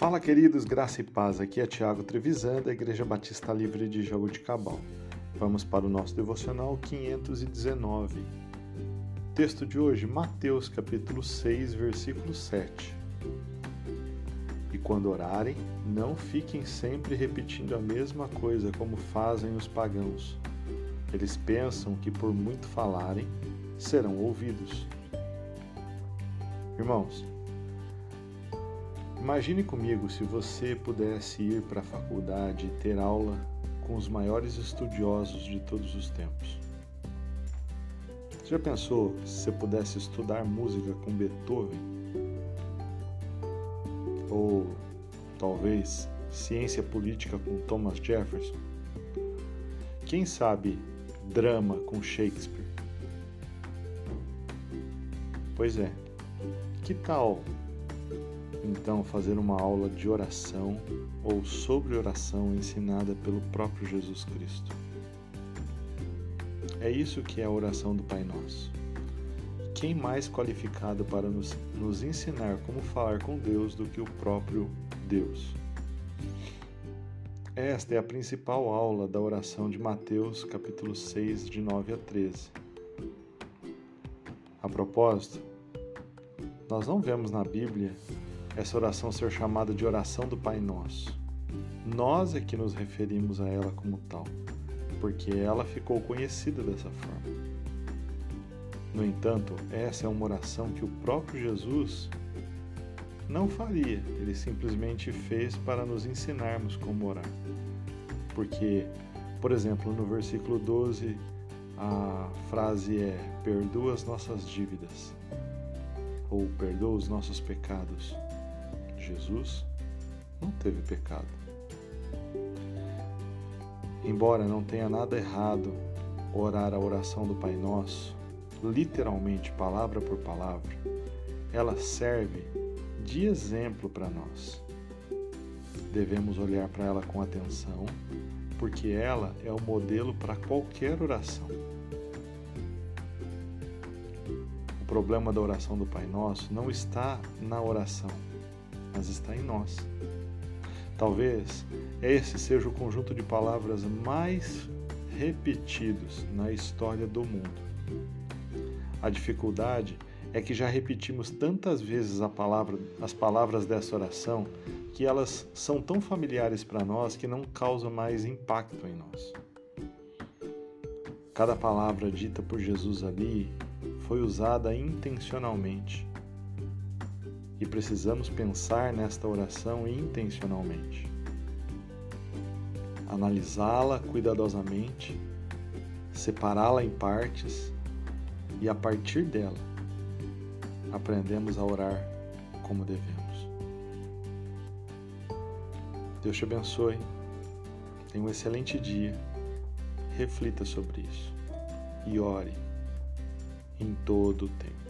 Fala, queridos, graça e paz. Aqui é Tiago Trevisan, da Igreja Batista Livre de Jaboticabal. Vamos para o nosso devocional 519. Texto de hoje, Mateus capítulo 6, versículo 7. E quando orarem, não fiquem sempre repetindo a mesma coisa como fazem os pagãos. Eles pensam que por muito falarem, serão ouvidos. Irmãos, Imagine comigo se você pudesse ir para a faculdade e ter aula com os maiores estudiosos de todos os tempos. Você já pensou se você pudesse estudar música com Beethoven? Ou talvez ciência política com Thomas Jefferson? Quem sabe drama com Shakespeare? Pois é, que tal então fazer uma aula de oração ou sobre oração ensinada pelo próprio Jesus Cristo. É isso que é a oração do Pai Nosso. Quem mais qualificado para nos, nos ensinar como falar com Deus do que o próprio Deus? Esta é a principal aula da oração de Mateus, capítulo 6, de 9 a 13. A propósito, nós não vemos na Bíblia essa oração ser chamada de oração do Pai Nosso. Nós é que nos referimos a ela como tal, porque ela ficou conhecida dessa forma. No entanto, essa é uma oração que o próprio Jesus não faria, ele simplesmente fez para nos ensinarmos como orar. Porque, por exemplo, no versículo 12, a frase é: perdoa as nossas dívidas, ou perdoa os nossos pecados. Jesus não teve pecado. Embora não tenha nada errado orar a oração do Pai Nosso, literalmente, palavra por palavra, ela serve de exemplo para nós. Devemos olhar para ela com atenção, porque ela é o modelo para qualquer oração. O problema da oração do Pai Nosso não está na oração, mas está em nós. Talvez esse seja o conjunto de palavras mais repetidos na história do mundo. A dificuldade é que já repetimos tantas vezes palavra, as palavras dessa oração que elas são tão familiares para nós que não causam mais impacto em nós. Cada palavra dita por Jesus ali foi usada intencionalmente e precisamos pensar nesta oração intencionalmente. Analisá-la cuidadosamente, separá-la em partes e a partir dela aprendemos a orar como devemos. Deus te abençoe. Tenha um excelente dia. Reflita sobre isso e ore em todo o tempo.